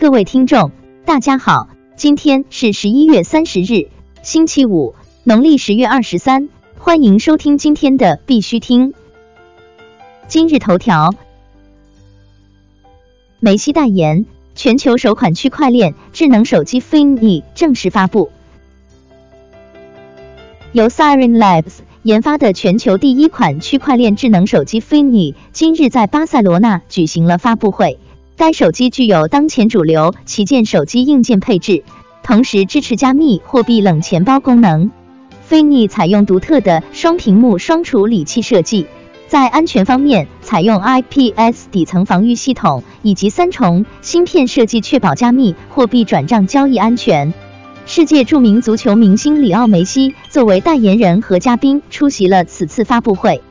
各位听众，大家好，今天是十一月三十日，星期五，农历十月二十三，欢迎收听今天的必须听。今日头条：梅西代言，全球首款区块链智能手机 Finny 正式发布。由 Siren Labs 研发的全球第一款区块链智能手机 Finny 今日在巴塞罗那举行了发布会。该手机具有当前主流旗舰手机硬件配置，同时支持加密货币冷钱包功能。Finny 采用独特的双屏幕双处理器设计，在安全方面采用 IPS 底层防御系统以及三重芯片设计，确保加密货币转账交易安全。世界著名足球明星里奥梅西作为代言人和嘉宾出席了此次发布会。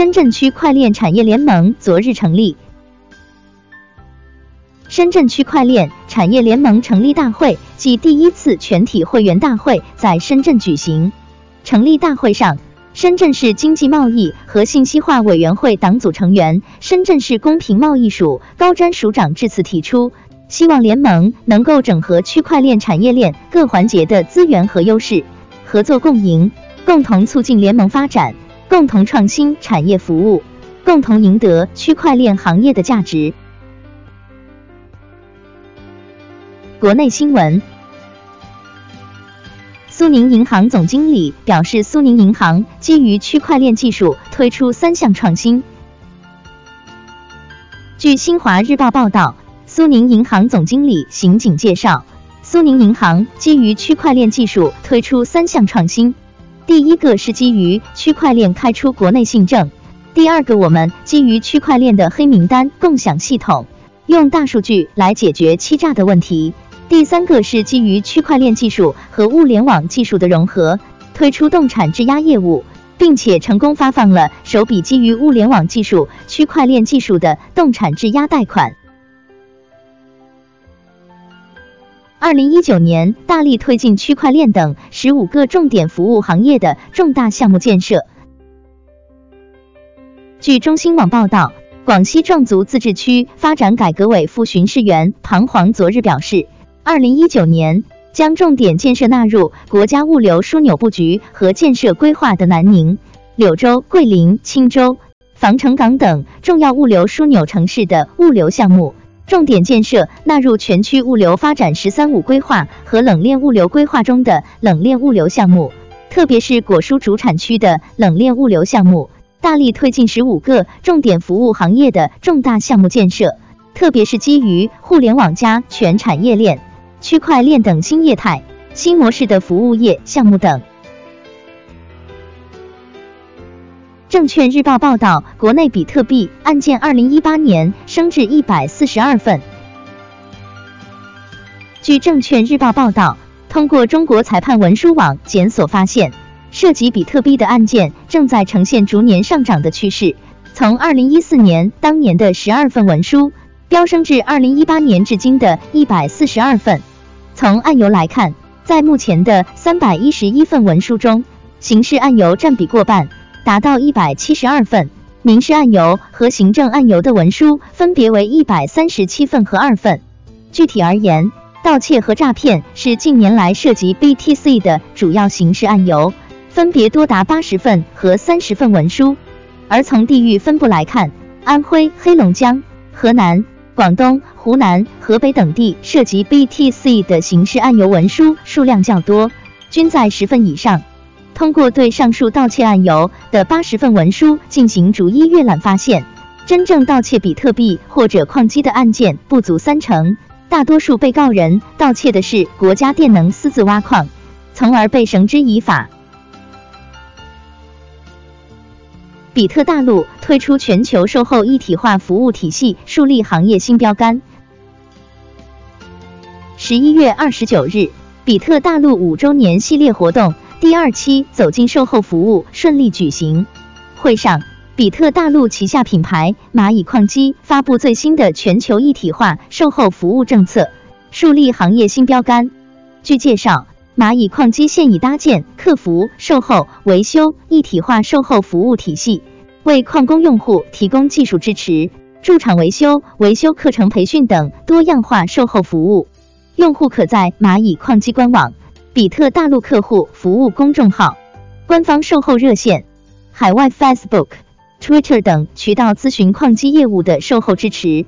深圳区块链产业联盟昨日成立。深圳区块链产业联盟成立大会暨第一次全体会员大会在深圳举行。成立大会上，深圳市经济贸易和信息化委员会党组成员、深圳市公平贸易署高瞻署长致辞提出，希望联盟能够整合区块链产业链各环节的资源和优势，合作共赢，共同促进联盟发展。共同创新产业服务，共同赢得区块链行业的价值。国内新闻：苏宁银行总经理表示，苏宁银行基于区块链技术推出三项创新。据新华日报报道，苏宁银行总经理邢景介绍，苏宁银行基于区块链技术推出三项创新。第一个是基于区块链开出国内信证，第二个我们基于区块链的黑名单共享系统，用大数据来解决欺诈的问题，第三个是基于区块链技术和物联网技术的融合，推出动产质押业务，并且成功发放了首笔基于物联网技术、区块链技术的动产质押贷款。二零一九年，大力推进区块链等十五个重点服务行业的重大项目建设。据中新网报道，广西壮族自治区发展改革委副巡视员庞煌昨日表示，二零一九年将重点建设纳入国家物流枢纽布局和建设规划的南宁、柳州、桂林、钦州、防城港等重要物流枢纽城市的物流项目。重点建设纳入全区物流发展“十三五”规划和冷链物流规划中的冷链物流项目，特别是果蔬主产区的冷链物流项目，大力推进十五个重点服务行业的重大项目建设，特别是基于互联网加全产业链、区块链等新业态、新模式的服务业项目等。证券日报报道，国内比特币案件二零一八年升至一百四十二份。据证券日报报道，通过中国裁判文书网检索发现，涉及比特币的案件正在呈现逐年上涨的趋势。从二零一四年当年的十二份文书，飙升至二零一八年至今的一百四十二份。从案由来看，在目前的三百一十一份文书中，刑事案由占比过半。达到一百七十二份，民事案由和行政案由的文书分别为一百三十七份和二份。具体而言，盗窃和诈骗是近年来涉及 BTC 的主要刑事案由，分别多达八十份和三十份文书。而从地域分布来看，安徽、黑龙江、河南、广东、湖南、河北等地涉及 BTC 的刑事案由文书数量较多，均在十份以上。通过对上述盗窃案由的八十份文书进行逐一阅览，发现真正盗窃比特币或者矿机的案件不足三成，大多数被告人盗窃的是国家电能私自挖矿，从而被绳之以法。比特大陆推出全球售后一体化服务体系，树立行业新标杆。十一月二十九日，比特大陆五周年系列活动。第二期走进售后服务顺利举行。会上，比特大陆旗下品牌蚂蚁矿机发布最新的全球一体化售后服务政策，树立行业新标杆。据介绍，蚂蚁矿机现已搭建客服、售后、维修一体化售后服务体系，为矿工用户提供技术支持，驻场维修、维修课程培训等多样化售后服务。用户可在蚂蚁矿机官网、比特大陆客户服务公众号、官方售后热线、海外 Facebook、Twitter 等渠道咨询矿机业务的售后支持。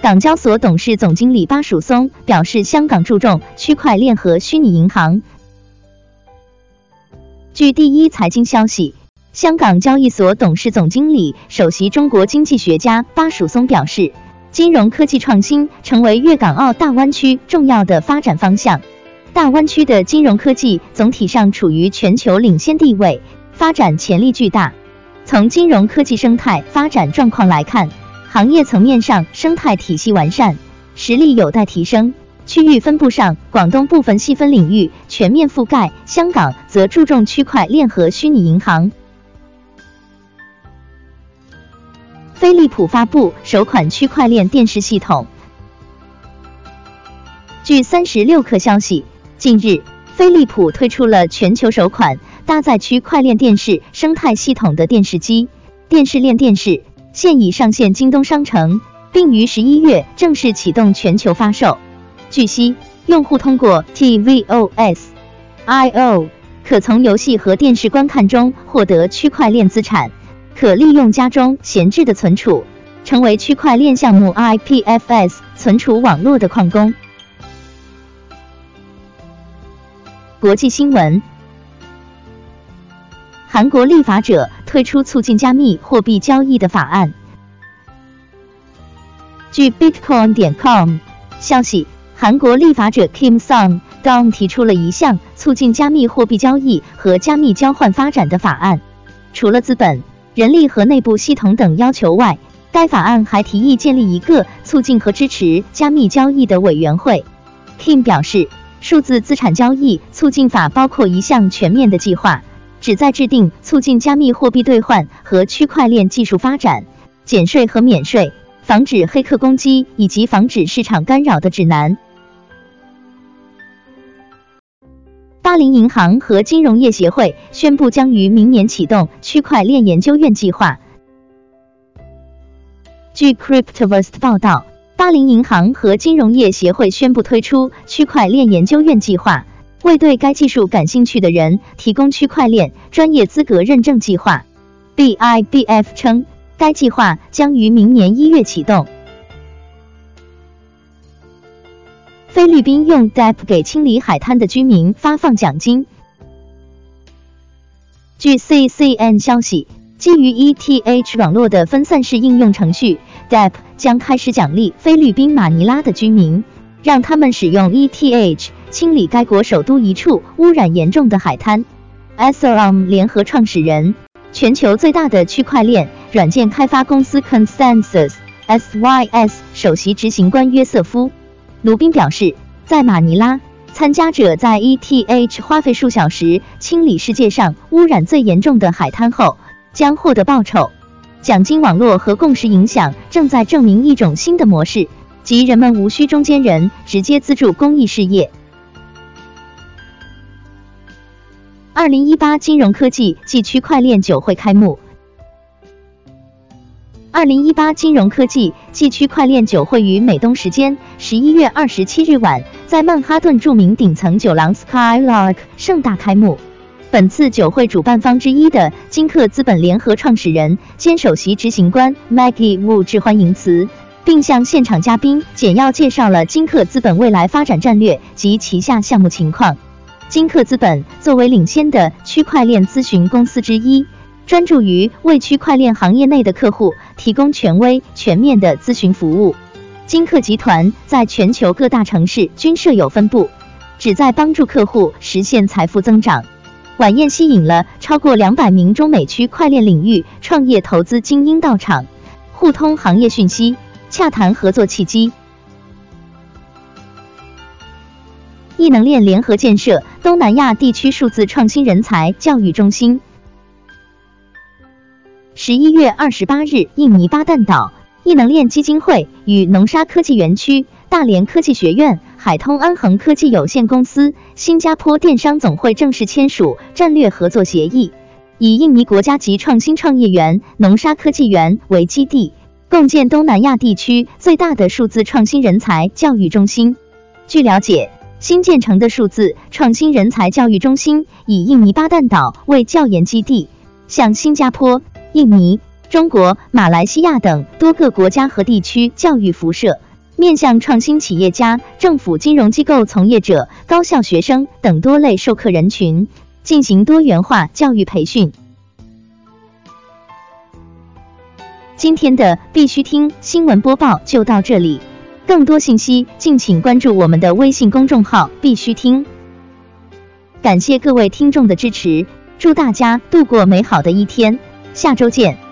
港交所董事总经理巴曙松表示，香港注重区块链和虚拟银行。据第一财经消息，香港交易所董事总经理、首席中国经济学家巴曙松表示。金融科技创新成为粤港澳大湾区重要的发展方向。大湾区的金融科技总体上处于全球领先地位，发展潜力巨大。从金融科技生态发展状况来看，行业层面上生态体系完善，实力有待提升。区域分布上，广东部分细分领域全面覆盖，香港则注重区块链和虚拟银行。飞利浦发布首款区块链电视系统。据三十六氪消息，近日，飞利浦推出了全球首款搭载区块链电视生态系统的电视机——电视链电视，现已上线京东商城，并于十一月正式启动全球发售。据悉，用户通过 tvOS.io 可从游戏和电视观看中获得区块链资产。可利用家中闲置的存储，成为区块链项目 IPFS 存储网络的矿工。国际新闻：韩国立法者推出促进加密货币交易的法案。据 Bitcoin 点 com 消息，韩国立法者 Kim Sung Dong 提出了一项促进加密货币交易和加密交换发展的法案，除了资本。人力和内部系统等要求外，该法案还提议建立一个促进和支持加密交易的委员会。Kim 表示，数字资产交易促进法包括一项全面的计划，旨在制定促进加密货币兑换和区块链技术发展、减税和免税、防止黑客攻击以及防止市场干扰的指南。巴林银行和金融业协会宣布，将于明年启动区块链研究院计划。据 Cryptoverse 报道，巴林银行和金融业协会宣布推出区块链研究院计划，为对该技术感兴趣的人提供区块链专业资格认证计划。BIBF 称，该计划将于明年一月启动。菲律宾用 DApp 给清理海滩的居民发放奖金。据 CCN 消息，基于 ETH 网络的分散式应用程序 DApp 将开始奖励菲律宾马尼拉的居民，让他们使用 ETH 清理该国首都一处污染严重的海滩。Ethereum 联合创始人、全球最大的区块链软件开发公司 Consensus SYS 首席执行官约瑟夫。卢宾表示，在马尼拉，参加者在 ETH 花费数小时清理世界上污染最严重的海滩后，将获得报酬。奖金网络和共识影响正在证明一种新的模式，即人们无需中间人直接资助公益事业。二零一八金融科技暨区块链酒会开幕。二零一八金融科技暨区块链酒会于美东时间十一月二十七日晚，在曼哈顿著名顶层酒廊 Skylark 盛大开幕。本次酒会主办方之一的金客资本联合创始人兼首席执行官 Maggie Wu 致欢迎词，并向现场嘉宾简要介绍了金客资本未来发展战略及旗下项目情况。金客资本作为领先的区块链咨询公司之一。专注于为区块链行业内的客户提供权威、全面的咨询服务。金客集团在全球各大城市均设有分部，旨在帮助客户实现财富增长。晚宴吸引了超过两百名中美区块链领域创业投资精英到场，互通行业讯息，洽谈合作契机。异能链联合建设东南亚地区数字创新人才教育中心。十一月二十八日，印尼巴旦岛异能链基金会与农沙科技园区、大连科技学院、海通安恒科技有限公司、新加坡电商总会正式签署战略合作协议，以印尼国家级创新创业园农沙科技园为基地，共建东南亚地区最大的数字创新人才教育中心。据了解，新建成的数字创新人才教育中心以印尼巴旦岛为教研基地，向新加坡、印尼、中国、马来西亚等多个国家和地区教育辐射。面向创新企业家、政府金融机构从业者、高校学生等多类授课人群进行多元化教育培训。今天的必须听新闻播报就到这里，更多信息敬请关注我们的微信公众号“必须听”。感谢各位听众的支持，祝大家度过美好的一天，下周见。